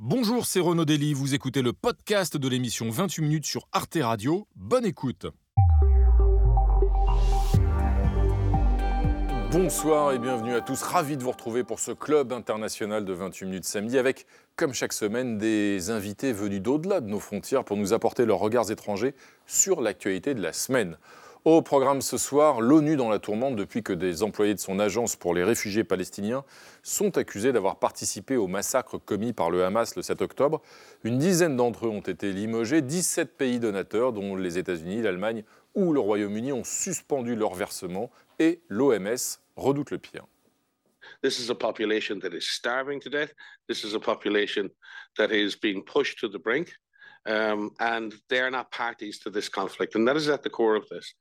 Bonjour, c'est Renaud Dely, vous écoutez le podcast de l'émission 28 minutes sur Arte Radio. Bonne écoute. Bonsoir et bienvenue à tous, ravi de vous retrouver pour ce club international de 28 minutes samedi avec, comme chaque semaine, des invités venus d'au-delà de nos frontières pour nous apporter leurs regards étrangers sur l'actualité de la semaine. Au programme ce soir, l'ONU dans la tourmente depuis que des employés de son agence pour les réfugiés palestiniens sont accusés d'avoir participé au massacre commis par le Hamas le 7 octobre. Une dizaine d'entre eux ont été limogés. 17 pays donateurs, dont les États-Unis, l'Allemagne ou le Royaume-Uni, ont suspendu leur versement et l'OMS redoute le pire. This is population that is starving to death. This is a population that is being pushed to the brink. Um, and they are not parties to this conflict. And that is at the core of this.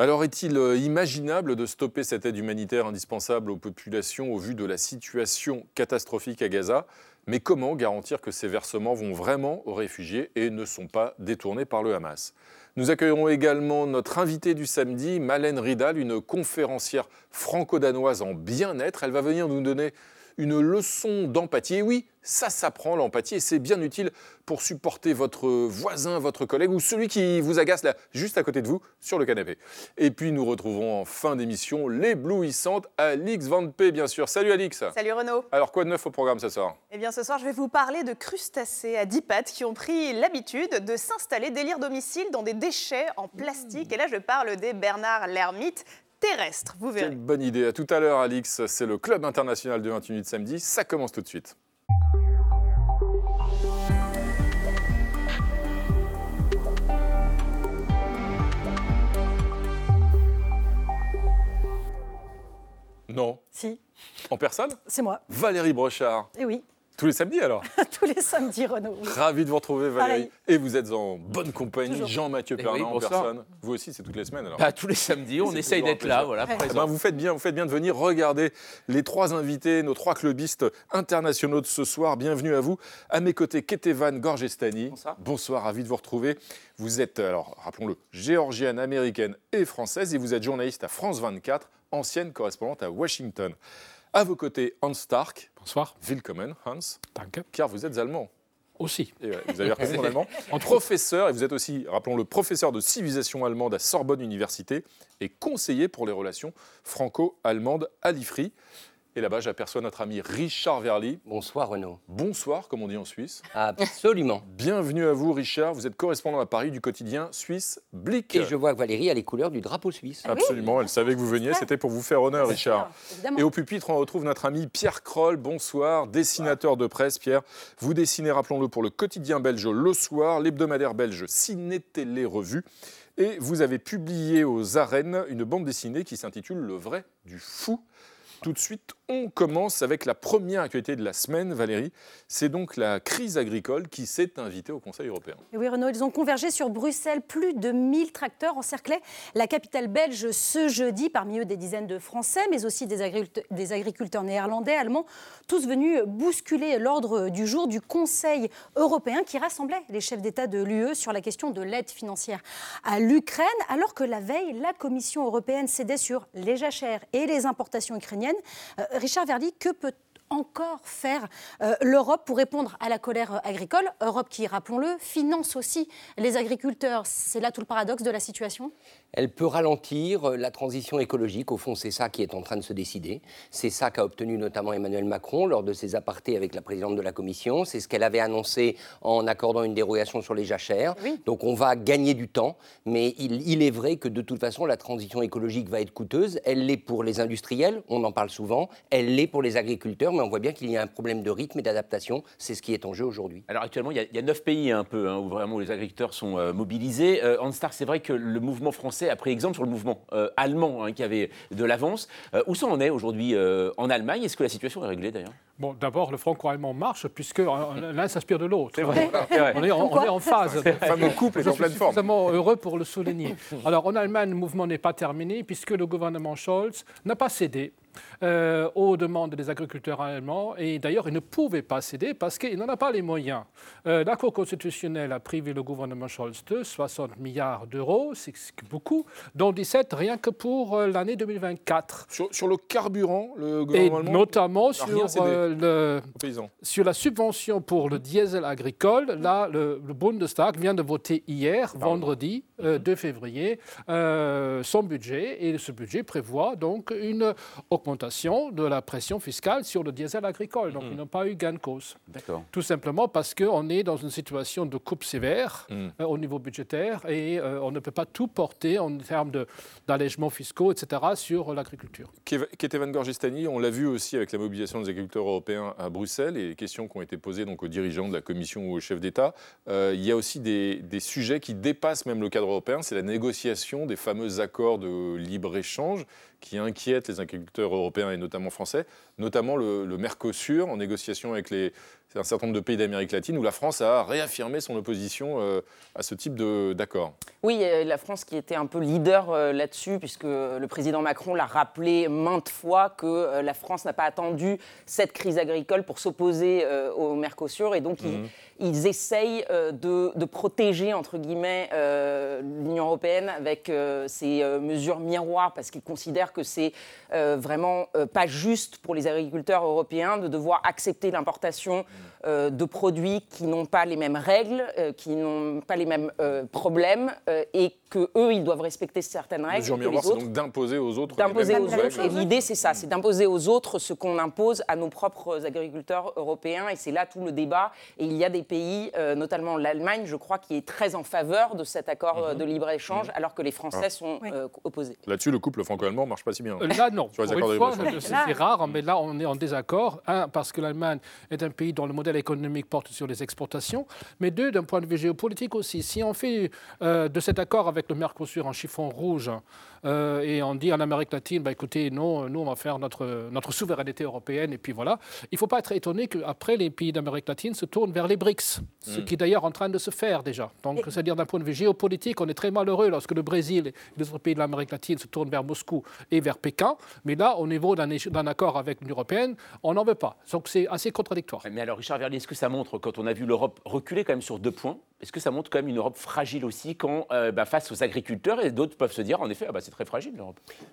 Alors est-il euh, imaginable de stopper cette aide humanitaire indispensable aux populations au vu de la situation catastrophique à Gaza? Mais comment garantir que ces versements vont vraiment aux réfugiés et ne sont pas détournés par le Hamas? Nous accueillerons également notre invitée du samedi, Malène Ridal, une conférencière franco-danoise en bien-être. Elle va venir nous donner une leçon d'empathie. Et oui, ça s'apprend l'empathie et c'est bien utile pour supporter votre voisin, votre collègue ou celui qui vous agace là, juste à côté de vous, sur le canapé. Et puis nous retrouvons en fin d'émission l'éblouissante Alix Van P, bien sûr. Salut Alix. Salut Renaud. Alors quoi de neuf au programme ce soir? Eh bien ce soir, je vais vous parler de crustacés à 10 pattes qui ont pris l'habitude de s'installer délire domicile dans des déchets en plastique. Et là, je parle des Bernard l'ermite, terrestre, vous verrez. Quelle bonne idée. À tout à l'heure, Alix. C'est le Club international de 28 minutes samedi. Ça commence tout de suite. Non. Si, En personne? C'est moi. Valérie Brochard. Et oui, Tous les samedis alors tous les samedis, Renaud. oui. Ravi de vous retrouver Valérie. Pareil. Et vous êtes en bonne compagnie. Jean-Mathieu Eh Pernin oui, en bonsoir. personne. Vous aussi, c'est toutes les semaines alors. Bah, tous les samedis, on essaye d'être là, voilà, Ouais. Eh ben, vous faites bien, vous faites bien de venir regarder les trois invités, nos trois clubistes internationaux de ce soir. Bienvenue à vous. À mes côtés, Ketevan Gorgestani. Bonsoir. ravi de vous retrouver. Vous êtes, alors rappelons-le, géorgienne, américaine et française, et vous êtes journaliste à France 24, ancienne correspondante à Washington. À vos côtés, Hans Stark. Bonsoir. Willkommen, Hans, Danke. car vous êtes allemand. Aussi. Et ouais, vous avez mon allemand. professeur, et vous êtes aussi, rappelons-le, professeur de civilisation allemande à Sorbonne Université et conseiller pour les relations franco-allemandes à l'IFRI. Et là-bas, j'aperçois notre ami Richard Verly. Bonsoir Renaud. Bonsoir, comme on dit en Suisse. Absolument. Bienvenue à vous, Richard. Vous êtes correspondant à Paris du quotidien suisse Blick. Et je vois que Valérie a les couleurs du drapeau suisse. Absolument, elle savait que vous veniez. C'était pour vous faire honneur, Richard. Évidemment. Et au pupitre, on retrouve notre ami Pierre Kroll. Bonsoir, dessinateur de presse. Pierre, vous dessinez, rappelons-le, pour le quotidien belge Le Soir, l'hebdomadaire belge Ciné Télé Revue. Et vous avez publié aux arènes une bande dessinée qui s'intitule Le vrai du fou. Tout de suite, on commence avec la première actualité de la semaine, Valérie. C'est donc la crise agricole qui s'est invitée au Conseil européen. Oui, Renaud, ils ont convergé sur Bruxelles. Plus de 1000 tracteurs encerclaient la capitale belge ce jeudi. Parmi eux, des dizaines de Français, mais aussi des agriculteurs néerlandais, allemands, tous venus bousculer l'ordre du jour du Conseil européen qui rassemblait les chefs d'État de l'UE sur la question de l'aide financière à l'Ukraine, alors que la veille, la Commission européenne cédait sur les jachères et les importations ukrainiennes. Euh, Richard Verdi, que peut encore faire euh, l'Europe pour répondre à la colère euh, agricole Europe qui, rappelons-le, finance aussi les agriculteurs. C'est là tout le paradoxe de la situation? Elle peut ralentir euh, la transition écologique. Au fond, c'est ça qui est en train de se décider. C'est ça qu'a obtenu notamment Emmanuel Macron lors de ses apartés avec la présidente de la Commission. C'est ce qu'elle avait annoncé en accordant une dérogation sur les jachères. Oui. Donc on va gagner du temps. Mais il, il est vrai que de toute façon, la transition écologique va être coûteuse. Elle l'est pour les industriels, on en parle souvent. Elle l'est pour les agriculteurs. Mais on voit bien qu'il y a un problème de rythme et d'adaptation. C'est ce qui est en jeu aujourd'hui. Alors actuellement, il y a- il y, a neuf pays un peu hein, où vraiment les agriculteurs sont euh, mobilisés. Euh, Hans Stark, c'est vrai que le mouvement français a pris exemple sur le mouvement euh, allemand hein, qui avait de l'avance. Euh, où ça en est aujourd'hui euh, en Allemagne? Est-ce que la situation est réglée d'ailleurs? Bon, d'abord, le franco-allemand marche puisque l'un s'inspire de l'autre. C'est vrai. On est, en, on est en phase. Le fameux couple est Je en suis pleine forme. suffisamment heureux pour le souligner. Alors, en Allemagne, le mouvement n'est pas terminé puisque le gouvernement Scholz n'a pas cédé euh, aux demandes des agriculteurs allemands. Et d'ailleurs, il ne pouvait pas céder parce qu'il n'en a pas les moyens. Euh, la Cour constitutionnelle a privé le gouvernement Scholz de 60 milliards d'euros, c'est beaucoup, dont 17 rien que pour euh, l'année 2024. Sur, sur, le carburant, le Et gouvernement notamment sur, euh, le, sur la subvention pour le diesel agricole. Là, le, le Bundestag vient de voter hier, vendredi euh, 2 février, euh, son budget. Et ce budget prévoit donc une augmentation de la pression fiscale sur le diesel agricole. Donc, ils n'ont pas eu gain de cause. D'accord. Tout simplement parce qu'on est dans une situation de coupe sévère Mm. euh, au niveau budgétaire et euh, on ne peut pas tout porter en termes d'allègements fiscaux, etc., sur l'agriculture. Ketevan Gorgistani, on l'a vu aussi avec la mobilisation des agriculteurs européens à Bruxelles et les questions qui ont été posées donc, aux dirigeants de la Commission ou aux chefs d'État. Euh, il y a aussi des, des sujets qui dépassent même le cadre européen, c'est la négociation des fameux accords de libre-échange qui inquiètent les agriculteurs européens et notamment français, notamment le, le Mercosur en négociation avec les, un certain nombre de pays d'Amérique latine où la France a réaffirmé son opposition euh, à ce type d'accord. Oui, la France qui était un peu leader euh, là-dessus, puisque le président Macron l'a rappelé maintes fois que euh, la France n'a pas attendu cette crise agricole pour s'opposer au Mercosur. Et donc, ils, ils essayent de, de protéger, entre guillemets, l'Union européenne avec ces mesures miroirs, parce qu'ils considèrent que c'est vraiment pas juste pour les agriculteurs européens de devoir accepter l'importation euh, de produits qui n'ont pas les mêmes règles, euh, qui n'ont pas les mêmes euh, problèmes, et que eux, ils doivent respecter certaines règles que miroir, c'est donc d'imposer aux autres d'imposer aux autres. Et l'idée, c'est ça, c'est d'imposer aux autres ce qu'on impose à nos propres agriculteurs européens. Et c'est là tout le débat. Et il y a des pays, euh, notamment l'Allemagne, je crois, qui est très en faveur de cet accord euh, de libre-échange, alors que les Français sont Oui. euh, opposés. Là-dessus, le couple franco-allemand marche pas si bien. Euh, Là, non. Sur les accords de libre-échange. c'est rare, mais là, on est en désaccord. Un, parce que l'Allemagne est un pays dont le modèle économique porte sur les exportations, mais deux, d'un point de vue géopolitique aussi. Si on fait euh, de cet accord avec le Mercosur un chiffon rouge euh, et on dit en Amérique latine, bah, écoutez, non, nous, on va faire notre, notre souveraineté européenne, et puis voilà, il ne faut pas être étonné qu'après, les pays d'Amérique latine se tournent vers les BRICS, ce qui est d'ailleurs en train de se faire déjà. Donc, c'est-à-dire d'un point de vue géopolitique, on est très malheureux lorsque le Brésil et les autres pays de l'Amérique latine se tournent vers Moscou et vers Pékin, mais là, au niveau d'un accord avec l'Union européenne, on n'en veut pas. Donc, c'est assez contradictoire. Mais alors, Richard Verlier, est-ce que ça montre, quand on a vu l'Europe reculer quand même sur deux points, est-ce que ça montre quand même une Europe fragile aussi quand, euh, bah, face aux agriculteurs, et d'autres peuvent se dire, en effet, ah bah, c'est très fragile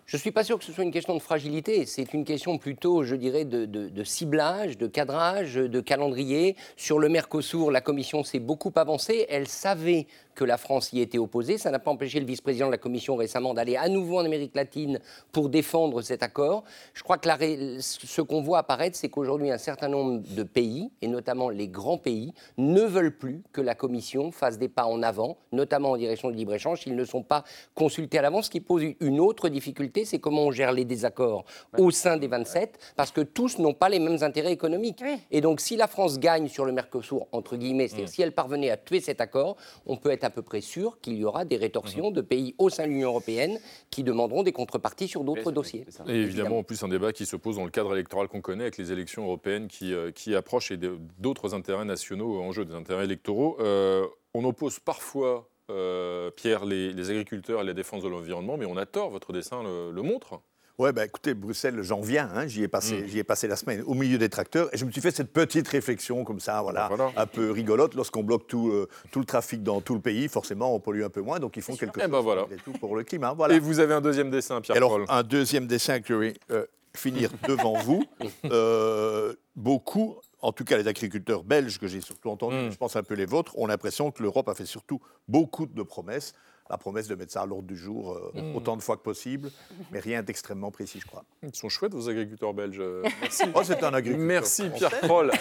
Je ne suis pas sûr que ce soit une question de fragilité, c'est une question plutôt, je dirais, de- de ciblage, de cadrage, de calendrier. Sur le Mercosur, la Commission s'est beaucoup avancée. Elle savait que la France y était opposée. Ça n'a pas empêché le vice-président de la Commission récemment d'aller à nouveau en Amérique latine pour défendre cet accord. Je crois que la ce qu'on voit apparaître, c'est qu'aujourd'hui, un certain nombre de pays, et notamment les grands pays, ne veulent plus que la Commission fasse des pas en avant, notamment en direction du libre-échange, s'ils ne sont pas consultés à l'avance, ce qui pose une autre difficulté, c'est comment on gère les désaccords au sein des 27, parce que tous n'ont pas les mêmes intérêts économiques. Et donc, si la France gagne sur le Mercosur, entre guillemets, c'est-à-dire si elle parvenait à tuer cet accord, on peut être à peu près sûr qu'il y aura des rétorsions de pays au sein de l'Union européenne qui demanderont des contreparties sur d'autres dossiers. ça. Et évidemment, en plus, un débat qui se pose dans le cadre électoral qu'on connaît avec les élections européennes qui, euh, qui approchent et d'autres intérêts nationaux en jeu, des intérêts électoraux. Euh, on oppose parfois, euh, Pierre, les, les agriculteurs et la défense de l'environnement, mais on a tort, votre dessin le, le montre. Ouais, bah écoutez, Bruxelles, j'en viens, hein, j'y ai, passé, Mm. j'y ai passé la semaine au milieu des tracteurs et je me suis fait cette petite réflexion comme ça, voilà, Voilà. un peu rigolote. Lorsqu'on bloque tout, euh, tout le trafic dans tout le pays, forcément, on pollue un peu moins, donc ils font quelque Eh chose ben voilà. malgré tout pour le climat. Voilà. Et vous avez un deuxième dessin, Et alors, un deuxième dessin que je vais euh, finir devant vous. Euh, beaucoup, en tout cas les agriculteurs belges que j'ai surtout entendus, Mm. je pense un peu les vôtres, ont l'impression que l'Europe a fait surtout beaucoup de promesses. La promesse de mettre ça à l'ordre du jour euh, Mm. autant de fois que possible, mais rien d'extrêmement précis, je crois. Ils sont chouettes, vos agriculteurs belges. Euh, Merci. Oh, c'est un agriculteur. Merci français. Pierre-Paul.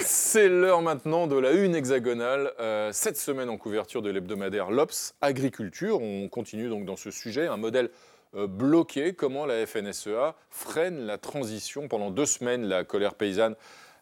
C'est l'heure maintenant de la une hexagonale. Euh, cette semaine en couverture de l'hebdomadaire l'Obs Agriculture. On continue donc dans ce sujet, un modèle euh, bloqué. Comment la FNSEA freine la transition? Pendant deux semaines, la colère paysanne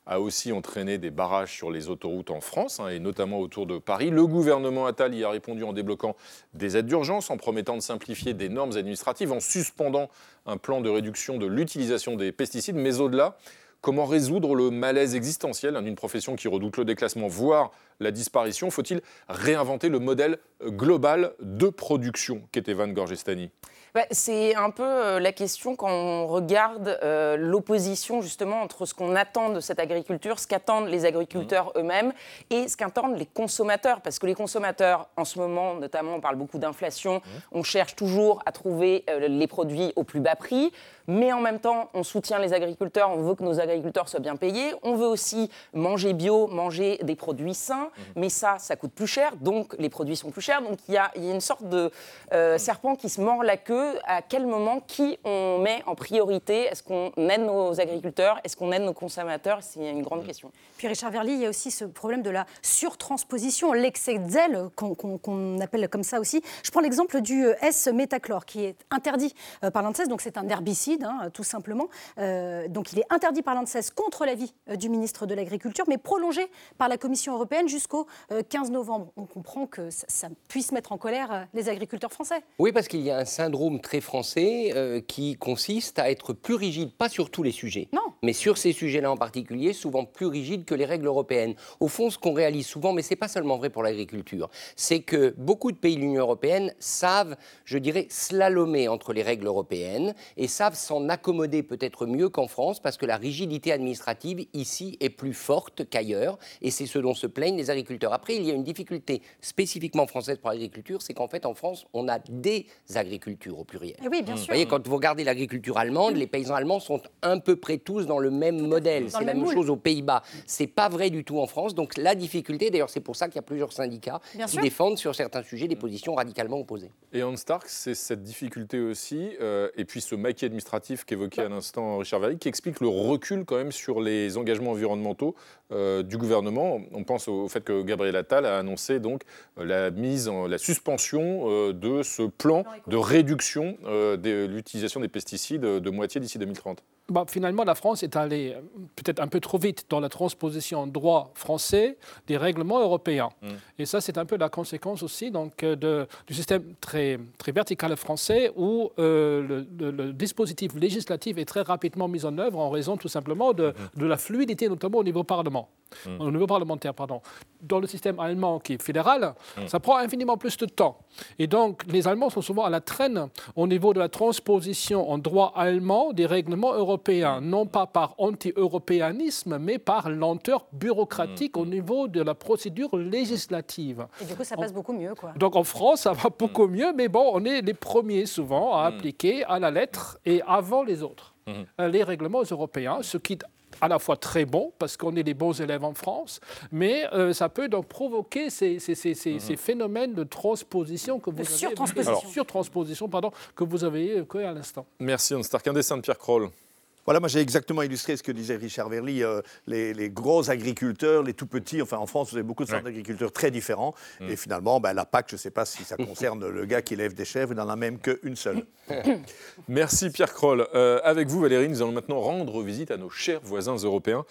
a aussi entraîné des barrages sur les autoroutes en France, hein, et notamment autour de Paris. Le gouvernement Attal y a répondu en débloquant des aides d'urgence, en promettant de simplifier des normes administratives, en suspendant un plan de réduction de l'utilisation des pesticides, mais au-delà, Comment résoudre le malaise existentiel hein, d'une profession qui redoute le déclassement, voire la disparition? Faut-il réinventer le modèle global de production? Qu'était Van Gorgestani? Bah, c'est un peu euh, la question quand on regarde euh, l'opposition justement entre ce qu'on attend de cette agriculture, ce qu'attendent les agriculteurs eux-mêmes et ce qu'attendent les consommateurs. Parce que les consommateurs, en ce moment, notamment, on parle beaucoup d'inflation, on cherche toujours à trouver euh, les produits au plus bas prix mais en même temps, on soutient les agriculteurs, on veut que nos agriculteurs soient bien payés, on veut aussi manger bio, manger des produits sains, mhm. mais ça, ça coûte plus cher, donc les produits sont plus chers. Donc il y a, une sorte de euh, serpent qui se mord la queue. À quel moment, qui on met en priorité Est-ce qu'on aide nos agriculteurs? Est-ce qu'on aide nos consommateurs? C'est une grande question. Puis Richard Verly, il y a aussi ce problème de la surtransposition, l'excès de zèle, qu'on appelle comme ça aussi. Je prends l'exemple du euh, S-métachlore, qui est interdit euh, par l'ANSES, donc c'est un herbicide Hein, tout simplement. Euh, donc il est interdit par l'ANSES contre l'avis du ministre de l'Agriculture, mais prolongé par la Commission européenne jusqu'au 15 euh, novembre. On comprend que ça, puisse mettre en colère les agriculteurs français. Oui, parce qu'il y a un syndrome très français qui consiste à être plus rigide, pas sur tous les sujets, non. mais sur ces sujets-là en particulier, souvent plus rigide que les règles européennes. Au fond, ce qu'on réalise souvent, mais ce n'est pas seulement vrai pour l'agriculture, c'est que beaucoup de pays de l'Union européenne savent, je dirais, slalomer entre les règles européennes et savent s'en accommoder peut-être mieux qu'en France parce que la rigidité administrative ici est plus forte qu'ailleurs et c'est ce dont se plaignent les agriculteurs. Après, il y a une difficulté spécifiquement française pour l'agriculture, c'est qu'en fait en France, on a des agricultures au pluriel. Et oui, bien sûr. Vous voyez, quand vous regardez l'agriculture allemande, les paysans allemands sont à peu près tous dans le même modèle. C'est la même chose aux Pays-Bas. C'est pas vrai du tout en France. Donc la difficulté, d'ailleurs, c'est pour ça qu'il y a plusieurs syndicats qui défendent sur certains sujets des positions radicalement opposées. Et Hans Stark, c'est cette difficulté aussi, euh, et puis ce maquis administratif qu'évoquait à l'instant Richard Verly, qui explique le recul quand même sur les engagements environnementaux euh, du gouvernement. On pense au fait que Gabriel Attal a annoncé donc euh, la mise, en, la suspension euh, de ce plan de réduction de l'utilisation des pesticides de moitié d'ici 2030. Bah, finalement, la France est allée peut-être un peu trop vite dans la transposition en droit français des règlements européens. Mm. Et ça, c'est un peu la conséquence aussi donc, de, du système très, très vertical français où le, le, dispositif législatif est très rapidement mis en œuvre en raison tout simplement de, mm-hmm. de la fluidité, notamment au niveau Parlement. Mm. au niveau parlementaire, pardon. Dans le système allemand qui est fédéral, mm. ça prend infiniment plus de temps. Et donc, les Allemands sont souvent à la traîne au niveau de la transposition en droit allemand des règlements européens, mm. non pas par anti-européanisme, mais par lenteur bureaucratique au niveau de la procédure législative. Et du coup, ça passe beaucoup mieux, quoi. Donc, en France, ça va beaucoup mieux, mais bon, on est les premiers souvent à appliquer à la lettre et avant les autres euh, les règlements européens, ce qui à la fois très bon, parce qu'on est des bons élèves en France, mais euh, ça peut donc provoquer ces, ces, ces, ces mhm. phénomènes de transposition que vous de avez... Surtransposition. surtransposition, pardon, que vous avez évoqué à l'instant. Merci, Anne Stark. Un dessin de Pierre Kroll. Voilà, moi j'ai exactement illustré ce que disait Richard Verly, euh, les, gros agriculteurs, les tout petits, enfin en France vous avez beaucoup de sortes d'agriculteurs très différents, mm. et finalement ben, la PAC, je ne sais pas si ça concerne le gars qui élève des chèvres, il n'en a même qu'une seule. Merci Pierre Kroll. Euh, avec vous Valérie, nous allons maintenant rendre visite à nos chers voisins européens.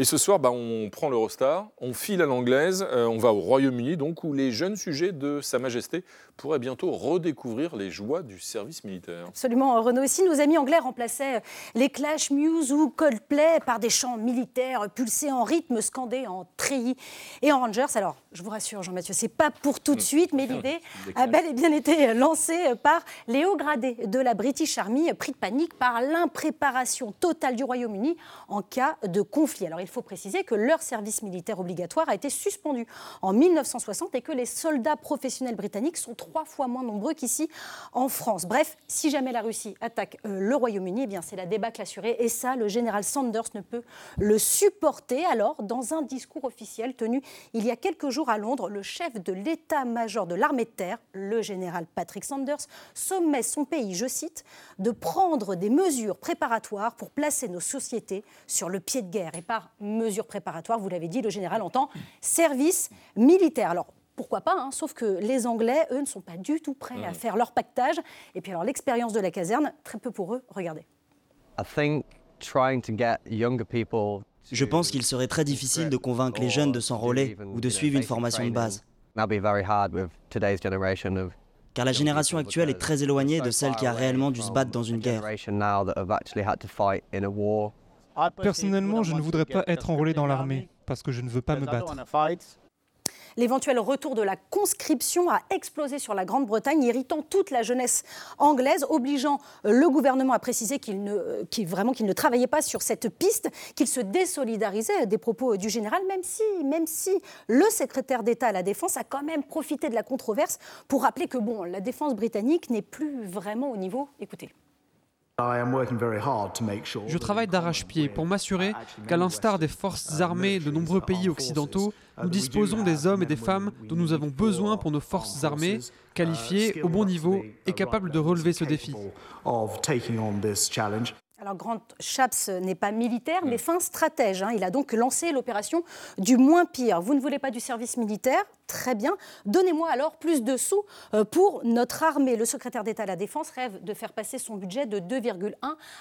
Et ce soir, bah, on prend l'Eurostar, on file à l'anglaise, euh, on va au Royaume-Uni, donc où les jeunes sujets de Sa Majesté pourraient bientôt redécouvrir les joies du service militaire. Absolument, Renaud. Aussi, nos amis anglais remplaçaient les Clash Muse ou Coldplay par des chants militaires pulsés en rythme, scandés en treillis et en Rangers. Alors, je vous rassure, Jean-Mathieu, c'est pas pour tout de suite, mais l'idée a bel et bien été lancée par les hauts gradés de la British Army, pris de panique par l'impréparation totale du Royaume-Uni en cas de conflit. Alors, il faut préciser que leur service militaire obligatoire a été suspendu en 1960 et que les soldats professionnels britanniques sont trois fois moins nombreux qu'ici en France. Bref, si jamais la Russie attaque euh, le Royaume-Uni, eh c'est la débâcle assurée et ça, le général Sanders ne peut le supporter. Alors, dans un discours officiel tenu il y a quelques jours à Londres, le chef de l'état-major de l'armée de terre, le général Patrick Sanders, sommet son pays, je cite, de prendre des mesures préparatoires pour placer nos sociétés sur le pied de guerre et par mesures préparatoires, vous l'avez dit, le général entend service militaire. Alors, pourquoi pas, hein, sauf que les Anglais, eux, ne sont pas du tout prêts à mmh. faire leur pactage. Et puis alors l'expérience de la caserne, très peu pour eux, regardez. Je pense qu'il serait très difficile de convaincre les jeunes de s'enrôler ou de suivre une formation de base. Car la génération actuelle est très éloignée de celle qui a réellement dû se battre dans une guerre. Personnellement, je ne voudrais pas être enrôlé dans l'armée parce que je ne veux pas me battre. L'éventuel retour de la conscription a explosé sur la Grande-Bretagne, irritant toute la jeunesse anglaise, obligeant le gouvernement à préciser qu'il ne, vraiment qu'il ne travaillait pas sur cette piste, qu'il se désolidarisait des propos du général, même si, même si le secrétaire d'État à la Défense a quand même profité de la controverse pour rappeler que bon, la défense britannique n'est plus vraiment au niveau. Écoutez. Je travaille d'arrache-pied pour m'assurer qu'à l'instar des forces armées de nombreux pays occidentaux, nous disposons des hommes et des femmes dont nous avons besoin pour nos forces armées, qualifiés au bon niveau et capables de relever ce défi. Alors Grant Chaps n'est pas militaire, mais fin stratège. Hein. Il a donc lancé l'opération du moins pire. Vous ne voulez pas du service militaire Très bien. Donnez-moi alors plus de sous euh, pour notre armée. Le secrétaire d'État à la Défense rêve de faire passer son budget de 2,1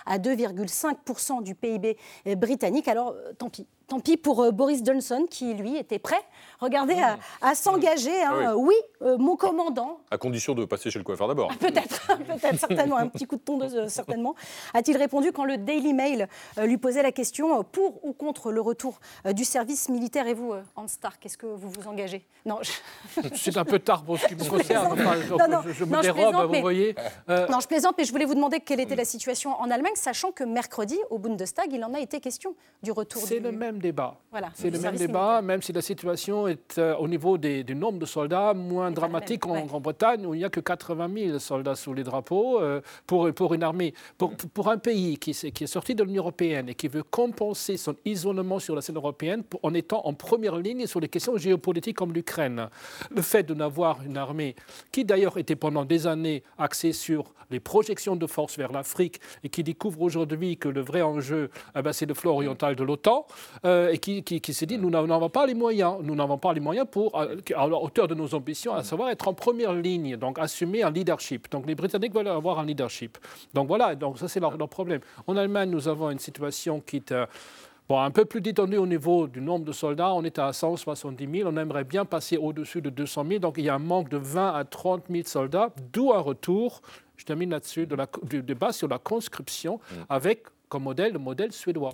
à 2,5% du PIB euh, britannique. Alors euh, tant pis. Tant pis pour Boris Johnson qui, lui, était prêt, regardez, à, s'engager. Hein. Ah oui, mon commandant. À condition de passer chez le coiffeur d'abord. peut-être, peut-être, certainement. Un petit coup de tondeuse, certainement. A-t-il répondu quand le Daily Mail lui posait la question pour ou contre le retour du service militaire? Et vous, Hans Stark, est-ce que vous vous engagez? Non, C'est un peu tard pour ce qui me concerne. je, me dérobe, vous voyez. Euh, non, je plaisante, mais je voulais vous demander quelle était la situation en Allemagne, sachant que mercredi, au Bundestag, il en a été question du retour. C'est le même débat. Voilà, c'est le même débat, même si la situation est euh, au niveau des, du nombre de soldats moins dramatique en Grande-Bretagne, où il n'y a que 80 000 soldats sous les drapeaux euh, pour, pour une armée. Pour, pour un pays qui, qui est sorti de l'Union européenne et qui veut compenser son isolement sur la scène européenne en étant en première ligne sur les questions géopolitiques comme l'Ukraine le fait de n'avoir une armée qui d'ailleurs était pendant des années axée sur les projections de force vers l'Afrique et qui découvre aujourd'hui que le vrai enjeu, eh ben, c'est le flanc oriental de l'OTAN, euh, et qui, qui, s'est dit nous n'avons pas les moyens, nous n'avons pas les moyens pour, à, la hauteur de nos ambitions, à savoir être en première ligne, donc assumer un leadership. Donc les Britanniques veulent avoir un leadership. Donc voilà, donc ça c'est leur, leur, problème. En Allemagne, nous avons une situation qui est... Bon, un peu plus détendu au niveau du nombre de soldats, on est à 170 000, on aimerait bien passer au-dessus de 200 000, donc il y a un manque de 20 à 30 000 soldats, d'où un retour, je termine là-dessus, de du débat sur la conscription mm. avec comme modèle le modèle suédois.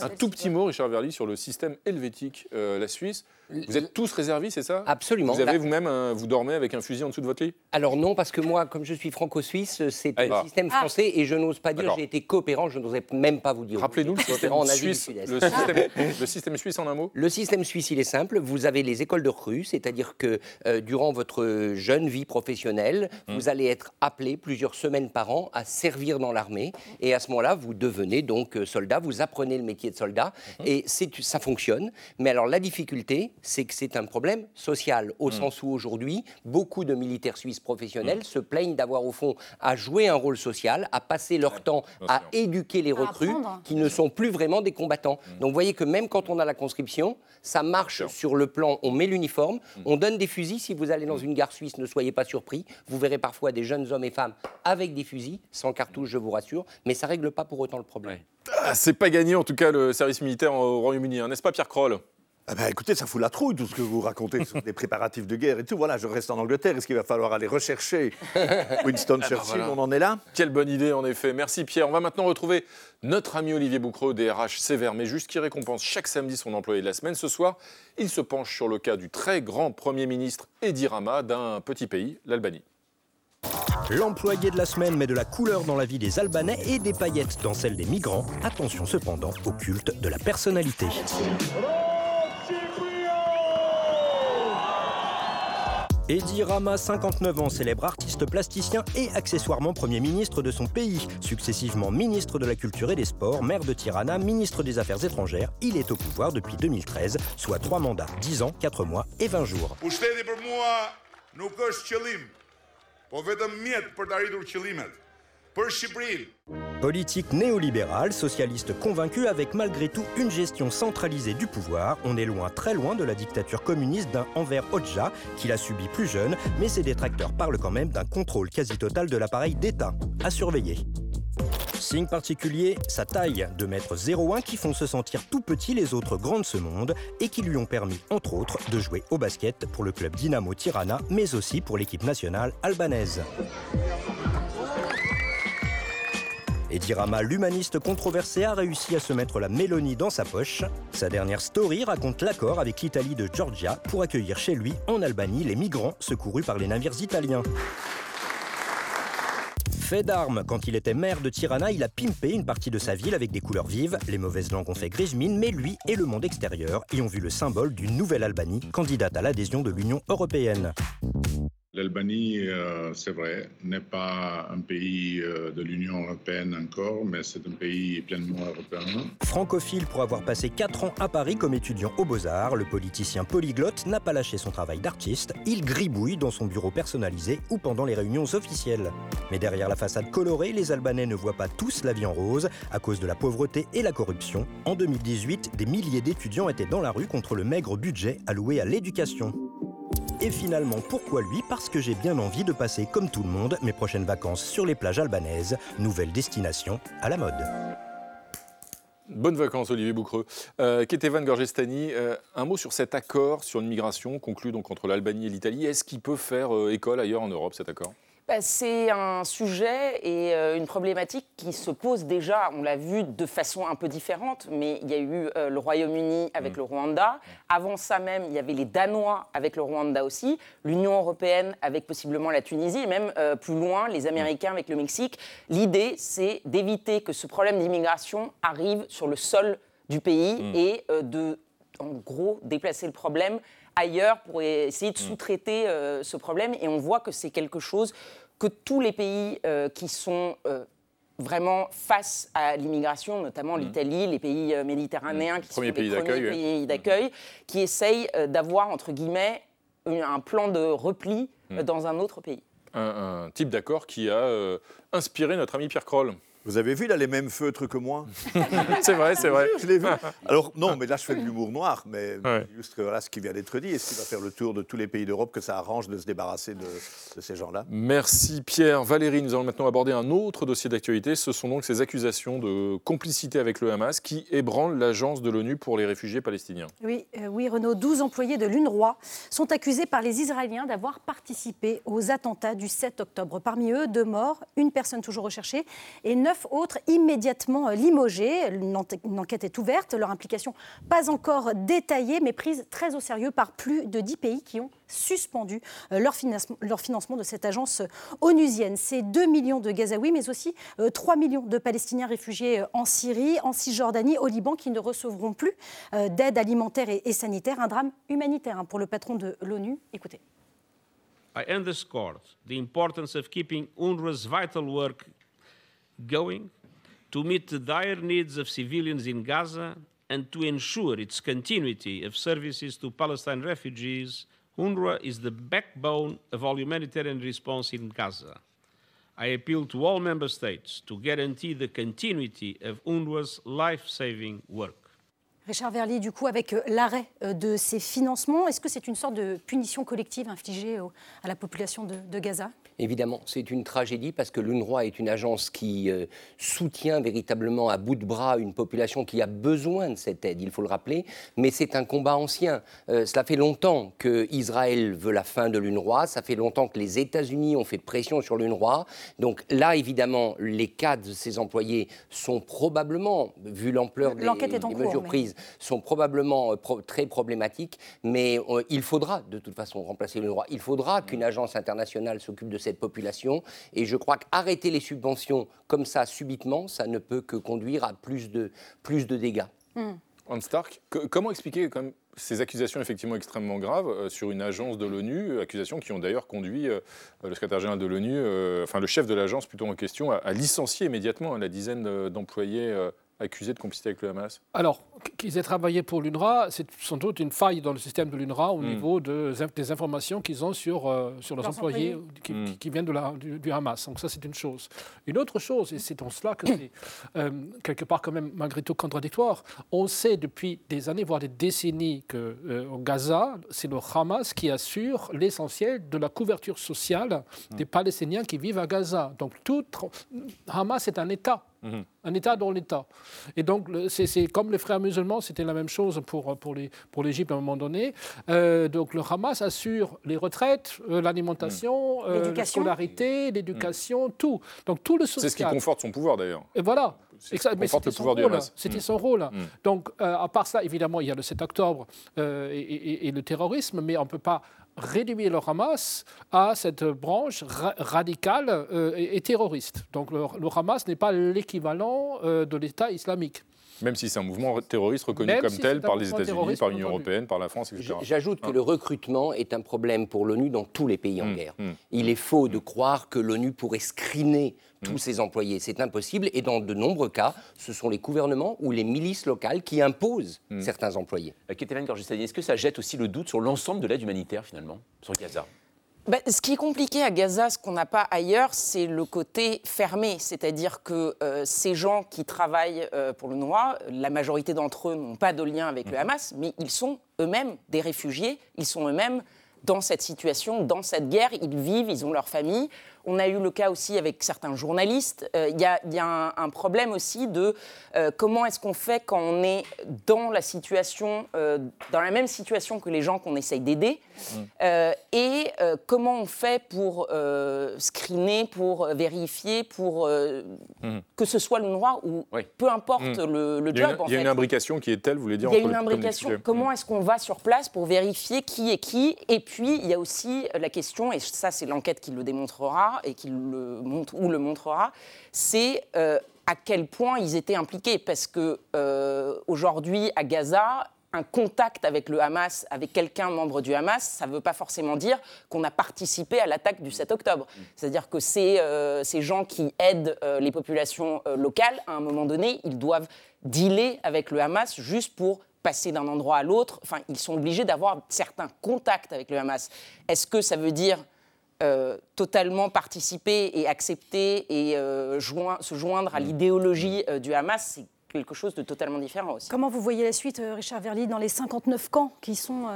Un tout petit mot, Richard Verly, sur le système helvétique, euh, la Suisse. Vous êtes tous réservistes, c'est ça? Absolument. Vous avez vous-même, vous dormez avec un fusil en dessous de votre lit? Alors non, parce que moi, comme je suis franco-suisse, c'est le ah. système ah. français et je n'ose pas dire j'ai été coopérant, je n'oserais même pas vous dire. Rappelez-nous le système suisse, le système, le système, suisse en un mot? Le système suisse, il est simple. Vous avez les écoles de recrues, c'est-à-dire que euh, durant votre jeune vie professionnelle, hmm. vous allez être appelé plusieurs semaines par an à servir dans l'armée et à ce moment-là, vous devenez donc euh, soldat, vous apprenez le métier de soldat hmm. et ça fonctionne. Mais alors la difficulté, c'est que c'est un problème social, au mm. sens où aujourd'hui, beaucoup de militaires suisses professionnels mm. se plaignent d'avoir au fond à jouer un rôle social, à passer leur temps à éduquer les recrues qui ne sont plus vraiment des combattants. Mm. Donc vous voyez que même quand on a la conscription, ça marche sur le plan, on met l'uniforme, on donne des fusils. Si vous allez dans une gare suisse, ne soyez pas surpris. Vous verrez parfois des jeunes hommes et femmes avec des fusils, sans cartouche, je vous rassure, mais ça règle pas pour autant le problème. Ah, c'est pas gagné en tout cas le service militaire au Royaume-Uni, hein, n'est-ce pas Pierre Kroll? Ah ben, écoutez, ça fout la trouille tout ce que vous racontez sur des préparatifs de guerre et tout. Voilà, je reste en Angleterre. Est-ce qu'il va falloir aller rechercher Winston ah ben Churchill? On en est là? Quelle bonne idée, en effet. Merci Pierre. On va maintenant retrouver notre ami Olivier Boucreau, DRH sévère mais juste qui récompense chaque samedi son employé de la semaine. Ce soir, il se penche sur le cas du très grand Premier ministre Edi Rama d'un petit pays, l'Albanie. L'employé de la semaine met de la couleur dans la vie des Albanais et des paillettes dans celle des migrants. Attention cependant au culte de la personnalité. Edi Rama, 59 ans, célèbre artiste plasticien et accessoirement Premier ministre de son pays. Successivement ministre de la Culture et des Sports, maire de Tirana, ministre des Affaires étrangères, il est au pouvoir depuis 2013, soit trois mandats, 10 ans, 4 mois et 20 jours. Politique néolibérale, socialiste convaincu avec malgré tout une gestion centralisée du pouvoir, on est loin, très loin de la dictature communiste d'un Enver Hoxha qu'il a subi plus jeune, mais ses détracteurs parlent quand même d'un contrôle quasi total de l'appareil d'État. À surveiller. Signe particulier, sa taille, de mètre 01 qui font se sentir tout petit les autres grands de ce monde et qui lui ont permis, entre autres, de jouer au basket pour le club Dynamo Tirana, mais aussi pour l'équipe nationale albanaise. Eddie Rama, l'humaniste controversé, a réussi à se mettre la Mélanie dans sa poche. Sa dernière story raconte l'accord avec l'Italie de Georgia pour accueillir chez lui, en Albanie, les migrants secourus par les navires italiens. Fait d'armes, quand il était maire de Tirana, il a pimpé une partie de sa ville avec des couleurs vives. Les mauvaises langues ont fait grise mine, mais lui et le monde extérieur y ont vu le symbole d'une nouvelle Albanie, candidate à l'adhésion de l'Union européenne. L'Albanie, euh, c'est vrai, n'est pas un pays euh, de l'Union européenne encore, mais c'est un pays pleinement européen. Francophile pour avoir passé 4 ans à Paris comme étudiant aux Beaux-Arts, le politicien polyglotte n'a pas lâché son travail d'artiste. Il gribouille dans son bureau personnalisé ou pendant les réunions officielles. Mais derrière la façade colorée, les Albanais ne voient pas tous la vie en rose à cause de la pauvreté et la corruption. En 2018, des milliers d'étudiants étaient dans la rue contre le maigre budget alloué à l'éducation. Et finalement, pourquoi lui? Parce que j'ai bien envie de passer, comme tout le monde, mes prochaines vacances sur les plages albanaises. Nouvelle destination à la mode. Bonnes vacances, Olivier Boucreux. Euh, Ketevan Gorgestani, euh, un mot sur cet accord sur l'immigration conclu donc entre l'Albanie et l'Italie. Est-ce qu'il peut faire euh, école ailleurs en Europe, cet accord? Bah, c'est un sujet et euh, une problématique qui se pose déjà, on l'a vu de façon un peu différente, mais il y a eu euh, le Royaume-Uni avec Mm. le Rwanda. Avant ça même, il y avait les Danois avec le Rwanda aussi, l'Union européenne avec possiblement la Tunisie, et même euh, plus loin, les Américains avec le Mexique. L'idée, c'est d'éviter que ce problème d'immigration arrive sur le sol du pays Mm. et de, en gros, déplacer le problème ailleurs pour essayer de sous-traiter euh, ce problème. Et on voit que c'est quelque chose que tous les pays euh, qui sont euh, vraiment face à l'immigration, notamment l'Italie, les pays méditerranéens qui Premier sont pays les premiers d'accueil, ouais. pays d'accueil, qui essayent d'avoir, entre guillemets, un plan de repli dans un autre pays. un, un type d'accord qui a inspiré notre ami Pierre Kroll. Vous avez vu, il a les mêmes feutres que moi. c'est vrai, c'est vrai. Je l'ai vu. Alors, non, mais là, je fais de l'humour noir, mais Ouais. juste voilà ce qui vient d'être dit. Est-ce qu'il va faire le tour de tous les pays d'Europe que ça arrange de se débarrasser de, de ces gens-là? Merci Pierre. Valérie, nous allons maintenant aborder un autre dossier d'actualité. Ce sont donc ces accusations de complicité avec le Hamas qui ébranlent l'agence de l'ONU pour les réfugiés palestiniens. Oui, euh, oui, Renaud, 12 employés de l'UNRWA sont accusés par les Israéliens d'avoir participé aux attentats du 7 octobre. Parmi eux, deux morts, une personne toujours recherchée et neuf autres immédiatement euh, limogés. Une, enquête est ouverte, leur implication pas encore détaillée, mais prise très au sérieux par plus de 10 pays qui ont suspendu euh, leur financement, de cette agence euh, onusienne. C'est 2 millions de Gazaouis, mais aussi euh, 3 millions de Palestiniens réfugiés en Syrie, en Cisjordanie, au Liban, qui ne recevront plus d'aide alimentaire et, sanitaire. Un drame humanitaire hein, pour le patron de l'ONU. Écoutez. I underscored the importance of keeping UNRWA's vital work going to meet the dire needs of civilians in Gaza and to ensure its continuity of services to Palestine refugees. UNRWA is the backbone of all humanitarian response in Gaza. I appeal to all member states to guarantee the continuity of UNRWA's life saving work. Richard Verly, du coup, avec euh, l'arrêt euh, de ces financements, est-ce que c'est une sorte de punition collective infligée à la population de, de Gaza? Évidemment, c'est une tragédie parce que l'UNRWA est une agence qui euh, soutient véritablement à bout de bras une population qui a besoin de cette aide, il faut le rappeler, mais c'est un combat ancien. Euh, cela fait longtemps que Israël veut la fin de l'UNRWA, ça fait longtemps que les États-Unis ont fait pression sur l'UNRWA. Donc là, évidemment, les cas de ces employés sont probablement, vu l'ampleur des, des cours, mesures mais- prises, sont probablement euh, pro- très problématiques, mais euh, il faudra de toute façon remplacer l'UNRWA. Il faudra qu'une agence internationale s'occupe de cette population, et je crois qu'arrêter les subventions comme ça subitement, ça ne peut que conduire à plus de, plus de dégâts. Hans Stark, que- comment expliquer ces accusations effectivement extrêmement graves euh, sur une agence de l'ONU, euh, accusations qui ont d'ailleurs conduit euh, le secrétaire général de l'ONU, enfin le chef de l'agence plutôt en question, à, licencier immédiatement hein, la dizaine d'employés accusés de complicité avec le Hamas Alors, qu'ils aient travaillé pour l'UNRWA, c'est sans doute une faille dans le système de l'UNRWA au Mm. niveau de- des informations qu'ils ont sur, euh, sur leurs Leurs employés, employés. Qui, qui- qui viennent de la- du, du Hamas. Donc ça, c'est une chose. Une autre chose, et c'est en cela que c'est euh, quelque part quand même malgré tout contradictoire, on sait depuis des années, voire des décennies, que euh, au Gaza, c'est le Hamas qui assure l'essentiel de la couverture sociale des Palestiniens qui vivent à Gaza. Donc tout Hamas est un État Un État dans l'État. Et donc, c'est comme les frères musulmans, c'était la même chose pour, pour l'Égypte pour à un moment donné. Euh, donc, le Hamas assure les retraites, euh, l'alimentation, euh, la scolarité, l'éducation, tout. Donc, tout le social. C'est ce qui conforte son pouvoir, d'ailleurs. Et voilà. Conforte le pouvoir du Hamas. C'était son rôle. Mm. Donc, à part ça, évidemment, il y a le 7 octobre et, et, le terrorisme, mais on ne peut pas réduire le Hamas à cette branche radicale euh, et, terroriste. Donc le, Hamas n'est pas l'équivalent euh, de l'État islamique. Même si c'est un mouvement terroriste reconnu comme tel par les États-Unis, par l'Union européenne, par la France, etc. J'ajoute que le recrutement est un problème pour l'ONU dans tous les pays en mmh, guerre. Mmh. Il est faux de croire que l'ONU pourrait screener tous mmh. ses employés. C'est impossible et dans de nombreux cas, ce sont les gouvernements ou les milices locales qui imposent certains employés. Euh, est-ce que ça jette aussi le doute sur l'ensemble de l'aide humanitaire finalement, sur Gaza? Bah, ce qui est compliqué à Gaza, ce qu'on n'a pas ailleurs, c'est le côté fermé. C'est-à-dire que euh, ces gens qui travaillent euh, pour le Noir, la majorité d'entre eux n'ont pas de lien avec le mmh. Hamas, mais ils sont eux-mêmes des réfugiés, ils sont eux-mêmes dans cette situation, dans cette guerre, ils vivent, ils ont leur famille. On a eu le cas aussi avec certains journalistes. Euh, il y, a, un, problème aussi de euh, comment est-ce qu'on fait quand on est dans la situation, euh, dans la même situation que les gens qu'on essaye d'aider, mm. et comment on fait pour screener, pour vérifier, pour mm. que ce soit le noir ou peu importe mm. le, job. Il y a une, imbrication qui est telle, vous voulez dire Il y a une imbrication. Comment est-ce qu'on va sur place pour vérifier qui est qui? Et puis il y a aussi la question, et ça c'est l'enquête qui le démontrera et qui le montre ou le montrera, c'est euh, à quel point ils étaient impliqués. Parce que euh, aujourd'hui, à Gaza, un contact avec le Hamas, avec quelqu'un membre du Hamas, ça ne veut pas forcément dire qu'on a participé à l'attaque du 7 octobre. C'est-à-dire que ces, euh, ces, gens qui aident les populations locales, à un moment donné, ils doivent dealer avec le Hamas juste pour passer d'un endroit à l'autre. Enfin, ils sont obligés d'avoir certains contacts avec le Hamas. Est-ce que ça veut dire euh, totalement participer et accepter et euh, se joindre à mm. l'idéologie euh, du Hamas, c'est quelque chose de totalement différent aussi. Comment vous voyez la suite, Richard Verly, dans les 59 camps qui sont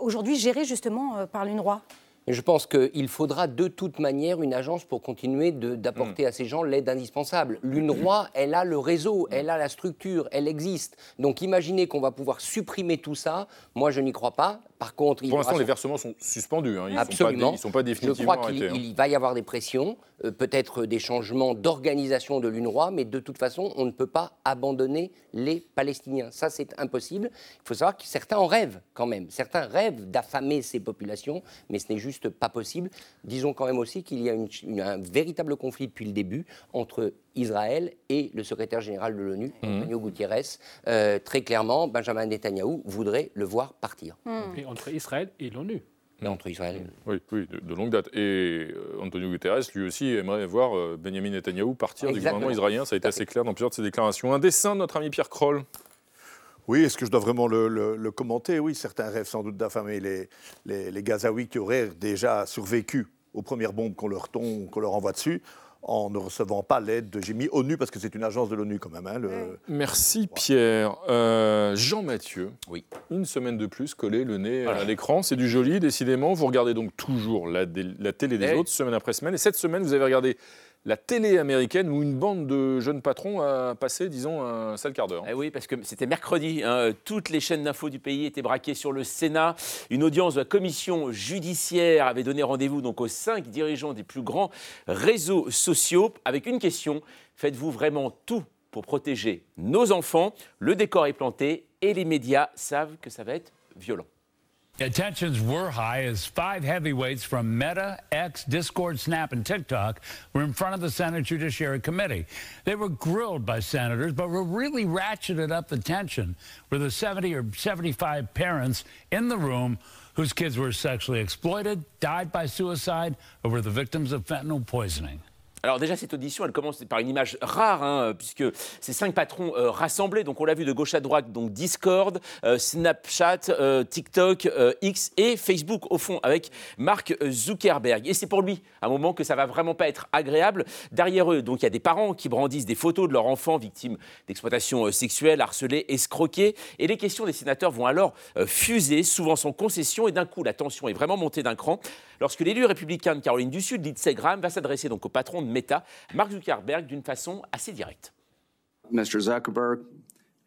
aujourd'hui gérés justement par l'UNRWA? Je pense qu'il faudra de toute manière une agence pour continuer d'apporter mm. à ces gens l'aide indispensable. L'UNRWA, elle a le réseau, elle a la structure, elle existe. Donc imaginez qu'on va pouvoir supprimer tout ça. Moi, je n'y crois pas. Par contre, pour l'instant, les versements sont suspendus. Hein. Ils Absolument. Ils ne sont, pas définitivement Je crois qu'il hein. va y avoir des pressions, euh, peut-être des changements d'organisation de l'UNRWA, mais de toute façon, on ne peut pas abandonner les Palestiniens. Ça, c'est impossible. Il faut savoir que certains en rêvent quand même. Certains rêvent d'affamer ces populations, mais ce n'est juste pas possible. Disons quand même aussi qu'il y a un véritable conflit depuis le début entre Israël et le secrétaire général de l'ONU, mmh. Antonio Gutiérrez. Euh, très clairement, Benjamin Netanyahou voudrait le voir partir. Mmh. Et entre Israël et l'ONU entre Israël. Oui, oui de, longue date. Et euh, Antonio Guterres, lui aussi, aimerait voir euh, Benjamin Netanyahou partir du gouvernement israélien. Ça a été assez clair dans plusieurs de ses déclarations. Un dessin de notre ami Pierre Kroll. Oui, est-ce que je dois vraiment le, commenter? Oui, certains rêvent sans doute d'affamer les, les, les Gazaouis qui auraient déjà survécu aux premières bombes qu'on leur, qu'on leur envoie dessus en ne recevant pas l'aide de J'ai mis ONU parce que c'est une agence de l'ONU quand même. Hein, Merci Pierre. Euh, Jean Mathieu, oui. une semaine de plus collé le nez à l'écran, c'est du joli décidément. Vous regardez donc toujours la, la télé des eh autres semaine après semaine et cette semaine vous avez regardé la télé américaine où une bande de jeunes patrons a passé, disons, un sale quart d'heure. Eh oui, parce que c'était mercredi. Hein. toutes les chaînes d'infos du pays étaient braquées sur le Sénat. Une audience de la commission judiciaire avait donné rendez-vous donc aux cinq dirigeants des plus grands réseaux sociaux avec une question faites-vous vraiment tout pour protéger nos enfants? Le décor est planté et les médias savent que ça va être violent. Attentions were high as five heavyweights from Meta, X, Discord, Snap, and TikTok were in front of the Senate Judiciary Committee. They were grilled by senators, but were really ratcheted up the tension with the 70 or 75 parents in the room whose kids were sexually exploited, died by suicide, or were the victims of fentanyl poisoning. Alors déjà, cette audition, elle commence par une image rare, hein, puisque ces cinq patrons euh, rassemblés, donc on l'a vu de gauche à droite, donc Discord, euh, Snapchat, euh, TikTok, X et Facebook, au fond, avec Mark Zuckerberg. Et c'est pour lui, un moment, que ça va vraiment pas être agréable. Derrière eux, donc il y a des parents qui brandissent des photos de leurs enfants victimes d'exploitation sexuelle, harcelés, escroqués. Et les questions des sénateurs vont alors fuser, souvent sans concession, et d'un coup, la tension est vraiment montée d'un cran lorsque l'élu républicain de Caroline du Sud, Lindsey Graham, va s'adresser donc au patron de Meta, Mark Zuckerberg, d'une façon assez directe. Mr. Zuckerberg,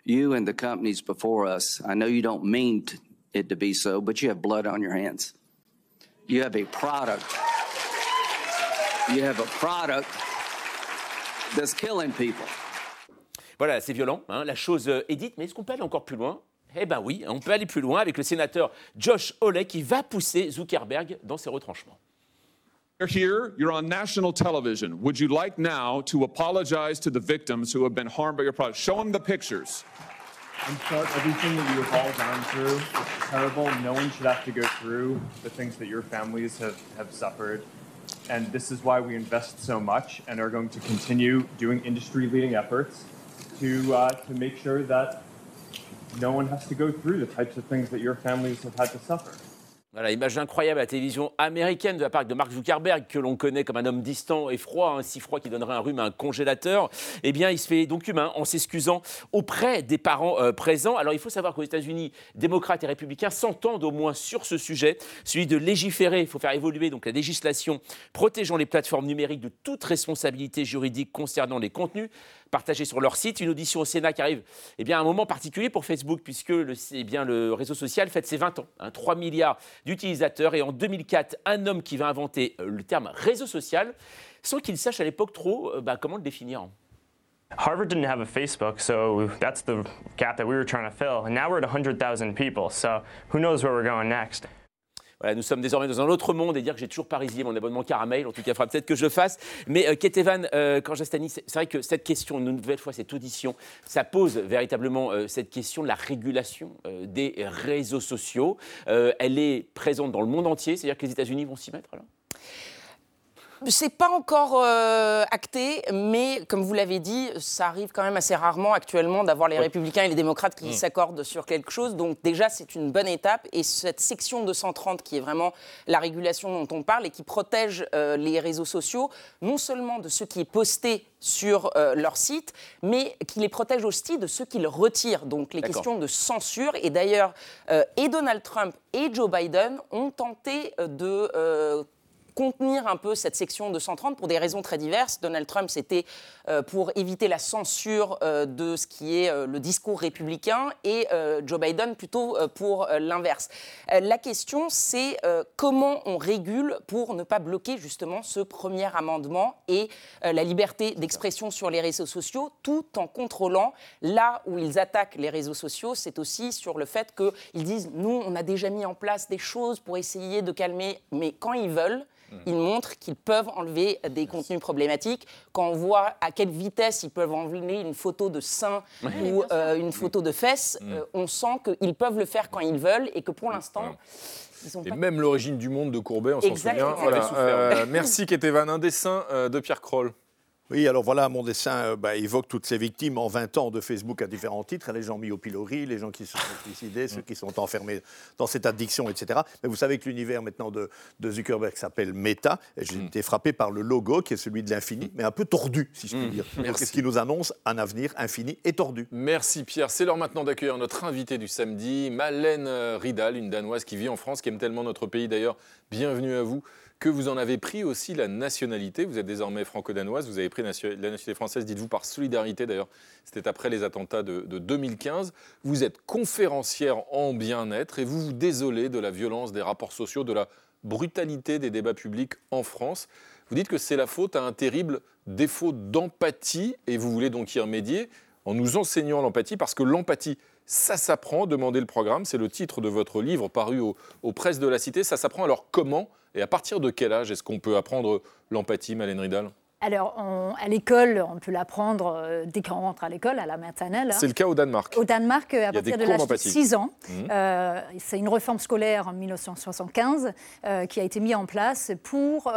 you and the companies before us, I know you don't mean it to be so, but you have blood on your hands. You have a product. You have a product that's killing people. Voilà, c'est violent, hein, la chose euh, est dite, mais est-ce qu'on peut aller encore plus loin? Eh bien oui, on peut aller plus loin avec le sénateur Josh Hawley qui va pousser Zuckerberg dans ses retranchements. You're here, you're on national television. Would you like now to apologize to the victims who have been harmed by your product? Show them the pictures. I'm sorry, everything that you have all gone through is terrible. No one should have to go through the things that your families have, have suffered. And this is why we invest so much and are going to continue doing industry leading efforts to, uh, to make sure that no one has to go through the types of things that your families have had to suffer. Voilà, image incroyable à la télévision américaine de la part de Mark Zuckerberg, que l'on connaît comme un homme distant et froid, hein, si froid qu'il donnerait un rhume à un congélateur. Eh bien, il se fait donc humain en s'excusant auprès des parents euh, présents. Alors, il faut savoir qu'aux États-Unis, démocrates et républicains s'entendent au moins sur ce sujet, celui de légiférer. Il faut faire évoluer donc la législation protégeant les plateformes numériques de toute responsabilité juridique concernant les contenus partagés sur leur site. Une audition au Sénat qui arrive eh bien, à un moment particulier pour Facebook, puisque le, eh réseau social fête ses 20 ans. 3 hein. milliards d'utilisateurs. Et en 2004, un homme qui va inventer euh, le terme réseau social, sans qu'il sache à l'époque trop euh, bah, comment le définir. Harvard didn't have a Facebook, so that's the gap that we were trying to fill. And now we're at 100,000 people, so who knows where we're going next. Nous sommes désormais dans un autre monde et dire que j'ai toujours pas résilié mon abonnement caramel, en tout cas, il faudra peut-être que je le fasse. Mais euh, Ketevan euh, c'est vrai que cette question, une nouvelle fois, cette audition, ça pose véritablement euh, cette question de la régulation euh, des réseaux sociaux. elle est présente dans le monde entier, c'est-à-dire que les États-Unis vont s'y mettre là c'est pas encore euh, acté, mais comme vous l'avez dit, ça arrive quand même assez rarement actuellement d'avoir les républicains et les démocrates qui mm. s'accordent sur quelque chose. Donc déjà, c'est une bonne étape. Et cette section 230 qui est vraiment la régulation dont on parle et qui protège euh, les réseaux sociaux, non seulement de ce qui est posté sur euh, leur site, mais qui les protège aussi de ceux qu'ils retirent. Donc les questions de censure. Et d'ailleurs, et Donald Trump et Joe Biden ont tenté de contenir un peu cette section de 130 pour des raisons très diverses. Donald Trump, c'était euh, pour éviter la censure euh, de ce qui est euh, le discours républicain et Joe Biden plutôt pour l'inverse. la question, c'est comment on régule pour ne pas bloquer justement ce premier amendement et la liberté d'expression sur les réseaux sociaux tout en contrôlant là où ils attaquent les réseaux sociaux. C'est aussi sur le fait qu'ils disent, nous, on a déjà mis en place des choses pour essayer de calmer, mais quand ils veulent, ils montrent qu'ils peuvent enlever des contenus problématiques. Quand on voit à quelle vitesse ils peuvent enlever une photo de sein ou euh, une photo de fesses, mm. euh, on sent qu'ils peuvent le faire quand ils veulent et que pour l'instant. Et même l'origine du monde de Courbet, on s'en souvient. Voilà. Euh, merci Ketevan. Un dessin de Pierre Kroll. Oui, alors voilà, mon dessin euh, bah, évoque toutes ces victimes en 20 ans de Facebook à différents titres, les gens mis au pilori, les gens qui se sont suicidés, ceux qui sont enfermés dans cette addiction, etc. Mais vous savez que l'univers maintenant de, Zuckerberg s'appelle Meta, et j'ai mm. été frappé par le logo qui est celui de l'infini, mais un peu tordu, si je puis mm. dire. Qu'est-ce qui nous annonce un avenir infini et tordu. Merci Pierre. C'est l'heure maintenant d'accueillir notre invité du samedi, Malène Ridal, une Danoise qui vit en France, qui aime tellement notre pays d'ailleurs. Bienvenue à vous que vous en avez pris aussi la nationalité. Vous êtes désormais franco-danoise, vous avez pris la nationalité française, dites-vous, par solidarité d'ailleurs. C'était après les attentats de, 2015. Vous êtes conférencière en bien-être et vous vous désolez de la violence des rapports sociaux, de la brutalité des débats publics en France. Vous dites que c'est la faute à un terrible défaut d'empathie et vous voulez donc y remédier en nous enseignant l'empathie parce que l'empathie, ça s'apprend, demandez le programme, c'est le titre de votre livre paru aux, aux presses de la Cité. Ça s'apprend alors comment et à partir de quel âge est-ce qu'on peut apprendre l'empathie, Malène Ridal alors, à l'école, on peut l'apprendre euh, dès qu'on rentre à l'école, à la maternelle. C'est le cas au Danemark. Au Danemark, à partir de l'âge de 6 ans. Mmh. Euh, c'est une réforme scolaire en 1975 euh, qui a été mise en place pour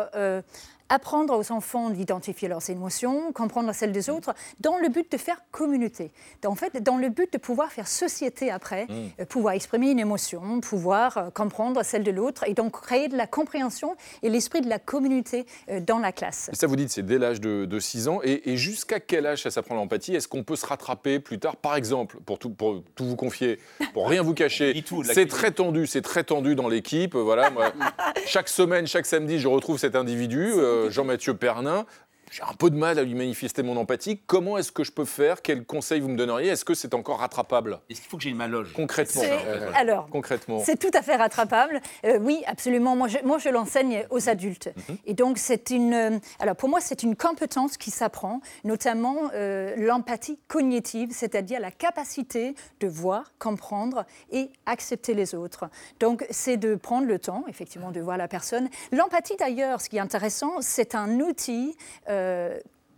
apprendre aux enfants d'identifier leurs émotions, comprendre celles des autres, dans le but de faire communauté. En fait, dans le but de pouvoir faire société après, mm. euh, pouvoir exprimer une émotion, pouvoir euh, comprendre celle de l'autre, et donc créer de la compréhension et l'esprit de la communauté euh, dans la classe. ça, vous dites, c'est dès l'âge de, 6 ans. Et, jusqu'à quel âge ça s'apprend l'empathie? Est-ce qu'on peut se rattraper plus tard? Par exemple, pour tout, pour tout vous confier, pour rien vous cacher, c'est très tendu, c'est très tendu dans l'équipe. Voilà, chaque semaine, chaque samedi, je retrouve cet individu. Jean-Mathieu Pernin. J'ai un peu de mal à lui manifester mon empathie. Comment est-ce que je peux faire? Quel conseil vous me donneriez? Est-ce que c'est encore rattrapable? Est-ce qu'il faut que j'ai une main loge Concrètement. Alors, Concrètement. C'est tout à fait rattrapable. Euh, oui, absolument. Moi, je, moi, je l'enseigne aux adultes. Mhm. Et donc, c'est une. euh, Alors, pour moi, c'est une compétence qui s'apprend, notamment euh, l'empathie cognitive, c'est-à-dire la capacité de voir, comprendre et accepter les autres. Donc, c'est de prendre le temps, effectivement, de voir la personne. L'empathie, d'ailleurs, ce qui est intéressant, c'est un outil. euh,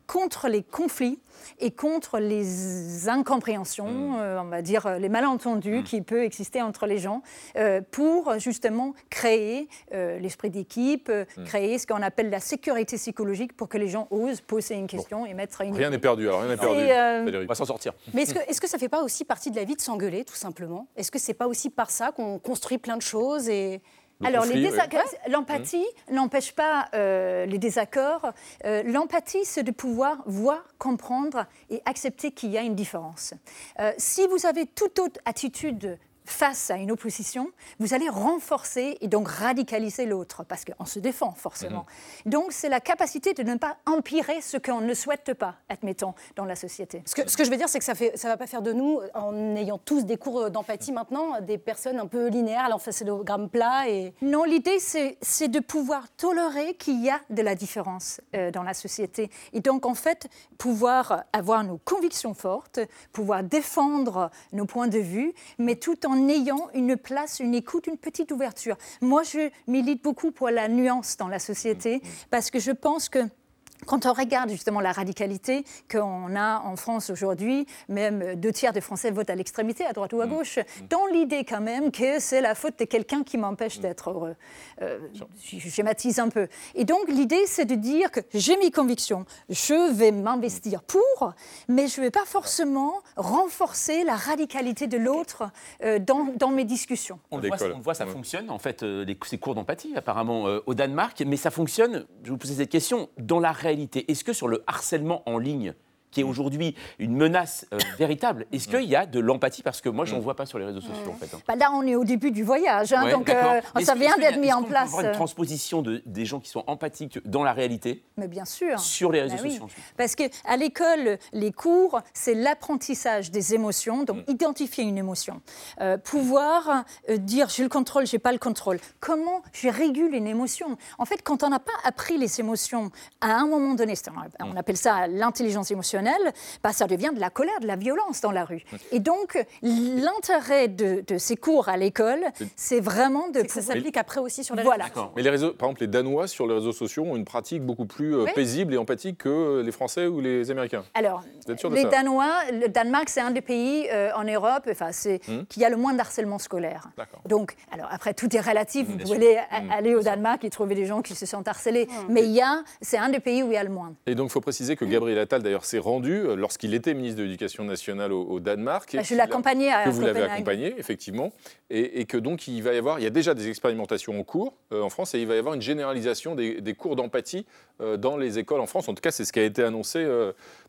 contre les conflits et contre les incompréhensions, euh, on va dire euh, les malentendus qui peuvent exister entre les gens, euh, pour justement créer euh, l'esprit d'équipe, euh, Mm. créer ce qu'on appelle la sécurité psychologique pour que les gens osent poser une question et mettre une Rien n'est perdu, alors rien n'est perdu. euh. On va s'en sortir. Mais est-ce que, Est-ce que ça fait pas aussi partie de la vie de s'engueuler, tout simplement? Est-ce que c'est pas aussi par ça qu'on construit plein de choses et Alors, l'empathie n'empêche pas euh, les désaccords. Euh, l'empathie, c'est de pouvoir voir, comprendre et accepter qu'il y a une différence. Euh, si vous avez toute autre attitude face à une opposition, vous allez renforcer et donc radicaliser l'autre, parce qu'on se défend forcément. Donc, c'est la capacité de ne pas empirer ce qu'on ne souhaite pas, admettons, dans la société. Ce que, ce que je veux dire, c'est que ça ne ça va pas faire de nous, en ayant tous des cours d'empathie maintenant, des personnes un peu linéaires, l'encéphalogramme plat. Et... Non, l'idée, c'est c'est de pouvoir tolérer qu'il y a de la différence euh, dans la société. Et donc, en fait, pouvoir avoir nos convictions fortes, pouvoir défendre nos points de vue, mais tout en ayant une place, une écoute, une petite ouverture. Moi, je milite beaucoup pour la nuance dans la société, parce que je pense que quand on regarde justement la radicalité qu'on a en France aujourd'hui, même deux tiers des Français votent à l'extrémité, à droite ou à gauche, dans l'idée quand même que c'est la faute de quelqu'un qui m'empêche d'être heureux. Euh, je schématise un peu. Et donc l'idée, c'est de dire que j'ai mes convictions, je vais m'investir pour, mais je ne vais pas forcément renforcer la radicalité de l'autre euh, dans, dans mes discussions. On voit, on voit, ça fonctionne, en fait, euh, les, ces cours d'empathie, apparemment, euh, au Danemark. Mais ça fonctionne, je vous poser cette question, dans la réalité. Est-ce que sur le harcèlement en ligne, qui est aujourd'hui une menace euh, véritable, est-ce qu'il y a de l'empathie? Parce que moi, je n'en vois pas sur les réseaux sociaux, en fait. hein. Bah là, on est au début du voyage, hein, Ouais, donc euh, ça que- vient d'être mis en place. avoir une transposition de, des gens qui sont empathiques dans la réalité? Mais bien sûr. Sur les réseaux Bah oui. sociaux. Parce qu'à l'école, les cours, c'est l'apprentissage des émotions, donc identifier une émotion. Euh, pouvoir euh, dire j'ai le contrôle, j'ai pas le contrôle. Comment je régule une émotion? En fait, quand on n'a pas appris les émotions à un moment donné, on appelle ça l'intelligence émotionnelle, bah, ça devient de la colère, de la violence dans la rue. Et donc, l'intérêt de, de ces cours à l'école, c'est vraiment de ça s'applique après aussi sur la Voilà. Mais les réseaux, par exemple, les Danois sur les réseaux sociaux ont une pratique beaucoup plus euh, Oui. paisible et empathique que les Français ou les Américains. Alors, sûr de les ça Danois, le Danemark, c'est un des pays euh, en Europe enfin, c'est, Hmm. qui a le moins d'harcèlement scolaire. Donc, alors après, tout est relatif. Vous pouvez aller, Hmm. aller au Danemark et trouver des gens qui se sentent harcelés. Mais il y a, c'est un des pays où il y a le moins. Et donc, il faut préciser que Gabriel Attal, d'ailleurs, s'est rendu euh, lorsqu'il était ministre de l'Éducation nationale au, au Danemark. et Bah, je a- accompagné à Que vous l'avez accompagné, effectivement. Et, et que donc, il va y avoir, il y a déjà des expérimentations en cours euh, en France et il va y avoir une généralisation des, des cours d'empathie euh, dans les écoles en France. En tout cas, c'est ce qui a été annoncé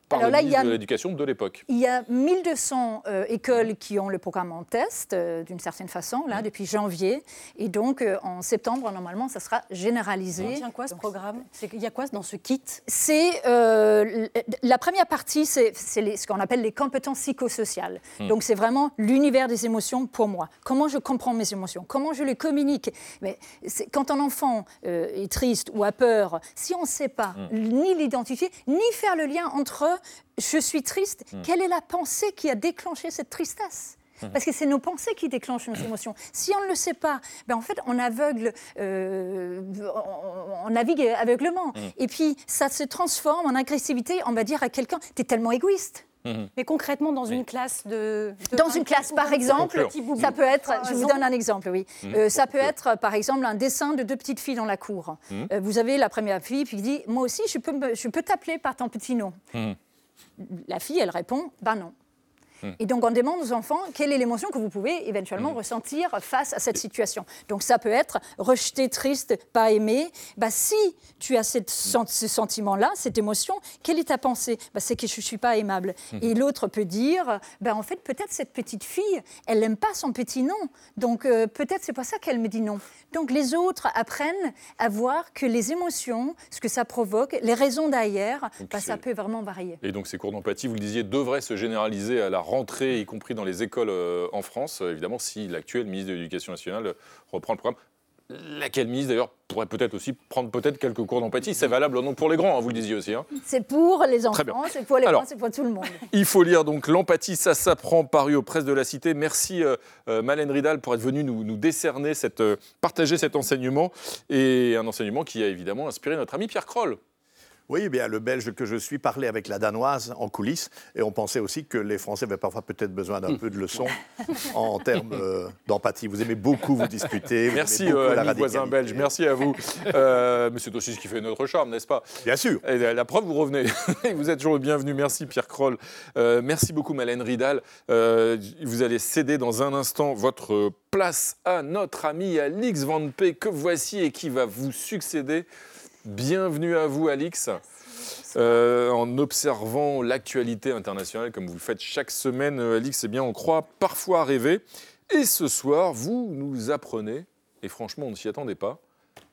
par Alors le là, il y ministre a- de l'Éducation de l'époque. Il y a 1200 euh, écoles qui ont le programme en test, euh, d'une certaine façon, là, depuis janvier. Et donc, euh, en septembre, normalement, ça sera généralisé. Il tient quoi ce programme qu'il y a quoi dans ce kit C'est euh, la première partie, c'est ce qu'on appelle les compétences psychosociales. Hmm. Donc c'est vraiment l'univers des émotions pour moi. Comment je comprends mes émotions? Comment je les communique? Mais quand un enfant euh, est triste ou a peur, si on ne sait pas Hmm. ni l'identifier, ni faire le lien entre je suis triste, Hmm. quelle est la pensée qui a déclenché cette tristesse? Hmm. parce que c'est nos pensées qui déclenchent nos émotions. Si on ne le sait pas, ben en fait, on aveugle, euh, on, on navigue aveuglement. Mm. Et puis, ça se transforme en agressivité. On va dire à quelqu'un, t'es tellement égoïste. Mais concrètement, dans une classe de. de Dans une classe, par exemple, ça peut être, je vous donne un exemple, oui. Mhm. Euh, ça peut être, par exemple, un dessin de deux petites filles dans la cour. Mhm. Euh, vous avez la première fille, puis qui dit, moi aussi, je peux, je peux t'appeler par ton petit nom. La fille, elle répond, ben non. Hmm. Et donc on demande aux enfants quelle est l'émotion que vous pouvez éventuellement hmm. ressentir face à cette situation. Donc ça peut être rejeté, triste, pas aimé. Bah, si tu as cette, ce sentiment-là, cette émotion, quelle est ta pensée? Bah, C'est que je ne suis pas aimable. Hmm. Et l'autre peut dire, bah, en fait peut-être cette petite fille, elle n'aime pas son petit nom. Donc euh, peut-être c'est pas ça qu'elle me dit non. Donc les autres apprennent à voir que les émotions, ce que ça provoque, les raisons derrière, bah, ça peut vraiment varier. Et donc ces cours d'empathie, vous le disiez, devraient se généraliser à la rentrée, y compris dans les écoles euh, en France, évidemment, si l'actuel ministre de l'Éducation nationale reprend le programme laquelle ministre d'ailleurs pourrait peut-être aussi prendre peut-être quelques cours d'empathie. C'est valable non pour les grands, hein, vous le disiez aussi. Hein. C'est pour les enfants, c'est pour les grands, c'est pour tout le monde. Il faut lire donc l'empathie, ça s'apprend, paru aux presses de la Cité. Merci euh, euh, Malène Ridal pour être venue nous, nous décerner, cette, euh, partager cet enseignement et un enseignement qui a évidemment inspiré notre ami Pierre Kroll. Oui, bien, le Belge que je suis parlait avec la Danoise en coulisses et on pensait aussi que les Français avaient parfois peut-être besoin d'un peu de leçons en termes euh, d'empathie. Vous aimez beaucoup vous disputer. Merci, euh, à voisin belge. Merci à vous. Euh, mais c'est aussi ce qui fait notre charme, n'est-ce pas? Bien sûr. Et la preuve, vous revenez. vous êtes toujours le bienvenu. Merci, Pierre Kroll. Euh, merci beaucoup, Malène Ridal. vous allez céder dans un instant votre place à notre ami Alix Van P, que voici et qui va vous succéder. Bienvenue à vous, Alix. Euh, en observant l'actualité internationale, comme vous le faites chaque semaine, euh, Alix, eh bien, on croit parfois rêver. Et ce soir, vous nous apprenez, et franchement, on ne s'y attendait pas,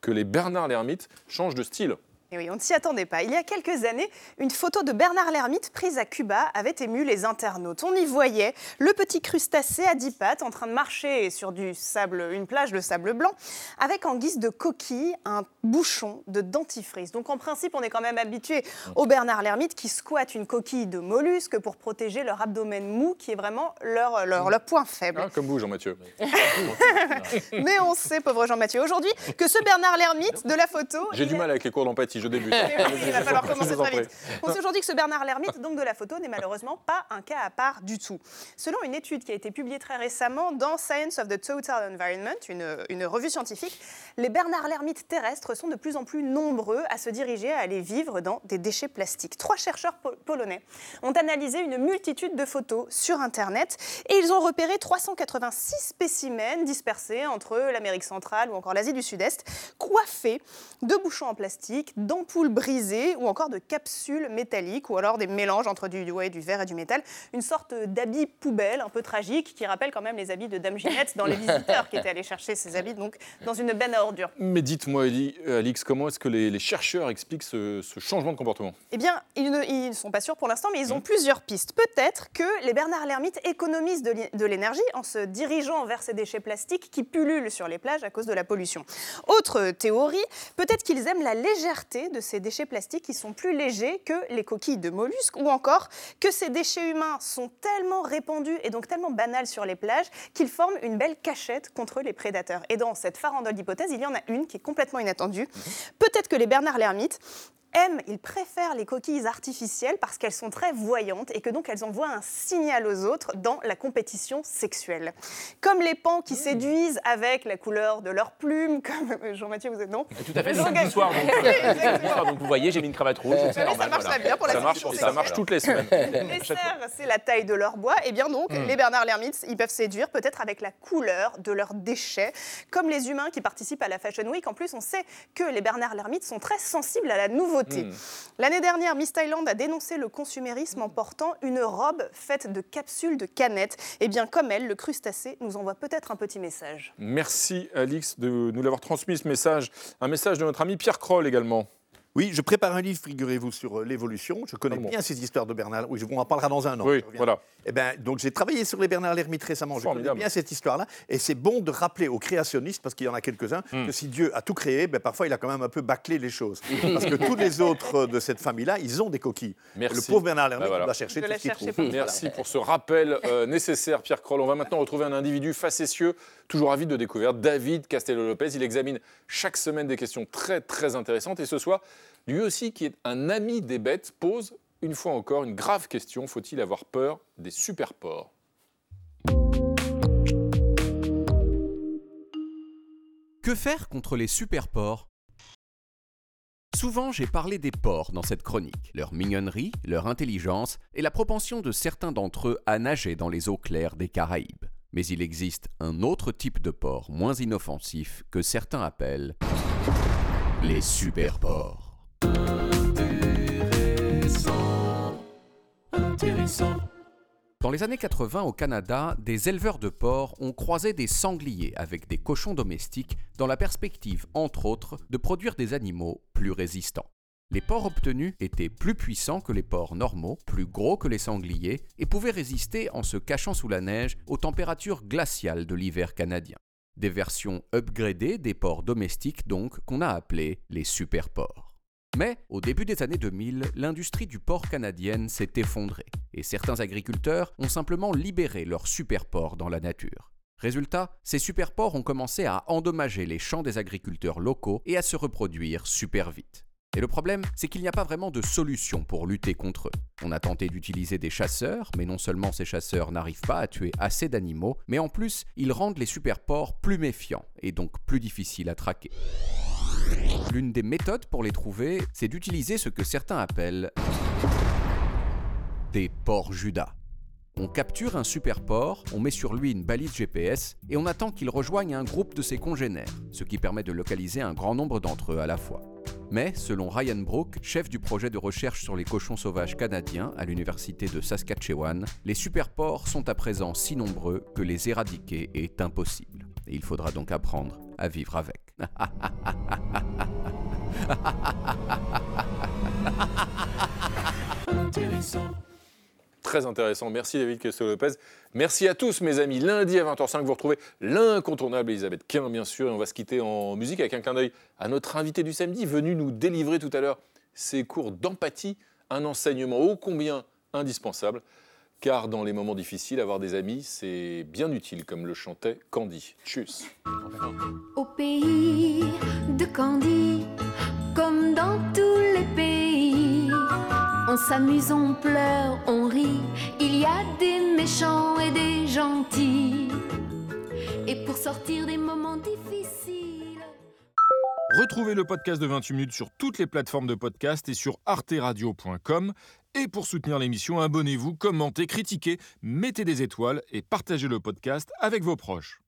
que les Bernard Lermite changent de style. Et oui, on ne s'y attendait pas. Il y a quelques années, une photo de Bernard l'ermite prise à Cuba avait ému les internautes. On y voyait le petit crustacé à dix pattes en train de marcher sur du sable, une plage de sable blanc, avec en guise de coquille un bouchon de dentifrice. Donc en principe, on est quand même habitué au Bernard l'ermite qui squatte une coquille de mollusque pour protéger leur abdomen mou, qui est vraiment leur, leur, leur point faible. Ah, comme vous, Jean-Mathieu. Mais on sait, pauvre Jean-Mathieu, aujourd'hui, que ce Bernard l'ermite de la photo... J'ai du mal avec les cours d'empathie je débute. il va falloir commencer très vite. On sait aujourd'hui que ce Bernard Lermite, donc de la photo, n'est malheureusement pas un cas à part du tout. Selon une étude qui a été publiée très récemment dans Science of the Total Environment, une, une revue scientifique, les Bernard Lermite terrestres sont de plus en plus nombreux à se diriger à aller vivre dans des déchets plastiques. Trois chercheurs polonais ont analysé une multitude de photos sur Internet et ils ont repéré 386 spécimens dispersés entre l'Amérique centrale ou encore l'Asie du Sud-Est, coiffés de bouchons en plastique, d'ampoules brisées ou encore de capsules métalliques ou alors des mélanges entre du, verre et du métal. Une sorte d'habit poubelle un peu tragique qui rappelle quand même les habits de Dame Ginette dans Les Visiteurs qui étaient allés chercher ces habits donc dans une benne à ordures. Mais dites-moi, Alix, comment est-ce que les, chercheurs expliquent ce, changement de comportement? Eh bien, ils ne, sont pas sûrs pour l'instant, mais ils ont mmh. plusieurs pistes. Peut-être que les Bernard Lermite économisent de l'énergie en se dirigeant vers ces déchets plastiques qui pullulent sur les plages à cause de la pollution. Autre théorie, peut-être qu'ils aiment la légèreté de ces déchets plastiques qui sont plus légers que les coquilles de mollusques ou encore que ces déchets humains sont tellement répandus et donc tellement banals sur les plages qu'ils forment une belle cachette contre les prédateurs. Et dans cette farandole d'hypothèses, il y en a une qui est complètement inattendue. Peut-être que les Bernard l'ermite aiment, ils préfèrent les coquilles artificielles parce qu'elles sont très voyantes et que donc elles envoient un signal aux autres dans la compétition sexuelle. Comme les pans qui mmh. séduisent avec la couleur de leurs plumes, comme euh, Jean-Mathieu, vous êtes non? Tout à fait, c'est soir. Donc, donc, vous voyez, j'ai mis une cravate rouge. ça marche très bien pour la ça marche, ça marche toutes les semaines. Les cerfs, c'est la taille de leur bois. Et eh bien donc, mmh. les Bernard Lermitz, ils peuvent séduire peut-être avec la couleur de leurs déchets. Comme les humains qui participent à la Fashion Week, en plus, on sait que les Bernard Lermitz sont très sensibles à la nouveauté Hmm. L'année dernière, Miss Thailand a dénoncé le consumérisme en portant une robe faite de capsules de canettes. Et eh bien, comme elle, le crustacé nous envoie peut-être un petit message. Merci, Alix, de nous l'avoir transmis ce message. Un message de notre ami Pierre Kroll également. Oui, je prépare un livre, figurez-vous, sur euh, l'évolution. Je connais ah bien ces histoires de Bernard. Oui, on en parlera dans un an. Oui, voilà. Eh ben, donc j'ai travaillé sur les Bernard Lermite récemment. Je connais bien cette histoire-là. Et c'est bon de rappeler aux créationnistes, parce qu'il y en a quelques-uns, hmm. que si Dieu a tout créé, ben, parfois il a quand même un peu bâclé les choses. parce que tous les autres de cette famille-là, ils ont des coquilles. Merci. Le pauvre Bernard Lermite ben, doit chercher tout ce qu'il trouve. Merci pour ce rappel euh, nécessaire, Pierre Kroll. On va maintenant retrouver un individu facétieux, toujours avide de découverte, David Castello-Lopez. Il examine chaque semaine des questions très, très intéressantes. Et ce soir, lui aussi, qui est un ami des bêtes, pose une fois encore une grave question. Faut-il avoir peur des superports Que faire contre les superports Souvent, j'ai parlé des porcs dans cette chronique, leur mignonnerie, leur intelligence et la propension de certains d'entre eux à nager dans les eaux claires des Caraïbes. Mais il existe un autre type de porc moins inoffensif que certains appellent les super porcs. Dans les années 80 au Canada, des éleveurs de porcs ont croisé des sangliers avec des cochons domestiques dans la perspective, entre autres, de produire des animaux plus résistants. Les porcs obtenus étaient plus puissants que les porcs normaux, plus gros que les sangliers et pouvaient résister en se cachant sous la neige aux températures glaciales de l'hiver canadien. Des versions upgradées des porcs domestiques donc qu'on a appelées les super porcs. Mais au début des années 2000, l'industrie du porc canadienne s'est effondrée et certains agriculteurs ont simplement libéré leurs super porcs dans la nature. Résultat, ces super porcs ont commencé à endommager les champs des agriculteurs locaux et à se reproduire super vite. Et le problème, c'est qu'il n'y a pas vraiment de solution pour lutter contre eux. On a tenté d'utiliser des chasseurs, mais non seulement ces chasseurs n'arrivent pas à tuer assez d'animaux, mais en plus, ils rendent les super porcs plus méfiants et donc plus difficiles à traquer. L'une des méthodes pour les trouver, c'est d'utiliser ce que certains appellent des porcs Judas. On capture un super porc, on met sur lui une balise GPS et on attend qu'il rejoigne un groupe de ses congénères, ce qui permet de localiser un grand nombre d'entre eux à la fois. Mais, selon Ryan Brook, chef du projet de recherche sur les cochons sauvages canadiens à l'université de Saskatchewan, les super porcs sont à présent si nombreux que les éradiquer est impossible. Et il faudra donc apprendre à vivre avec. Très intéressant. Merci David Questo-Lopez. Merci à tous mes amis. Lundi à 20h05, vous retrouvez l'incontournable Elisabeth Quint, bien sûr. Et on va se quitter en musique avec un clin d'œil à notre invité du samedi, venu nous délivrer tout à l'heure ses cours d'empathie, un enseignement ô combien indispensable. Car dans les moments difficiles, avoir des amis, c'est bien utile, comme le chantait Candy. Tchuss. Au pays de Candy, comme dans tous les pays, on s'amuse, on pleure, on rit. Il y a des méchants et des gentils. Et pour sortir des moments difficiles. Retrouvez le podcast de 28 minutes sur toutes les plateformes de podcast et sur arteradio.com. Et pour soutenir l'émission, abonnez-vous, commentez, critiquez, mettez des étoiles et partagez le podcast avec vos proches.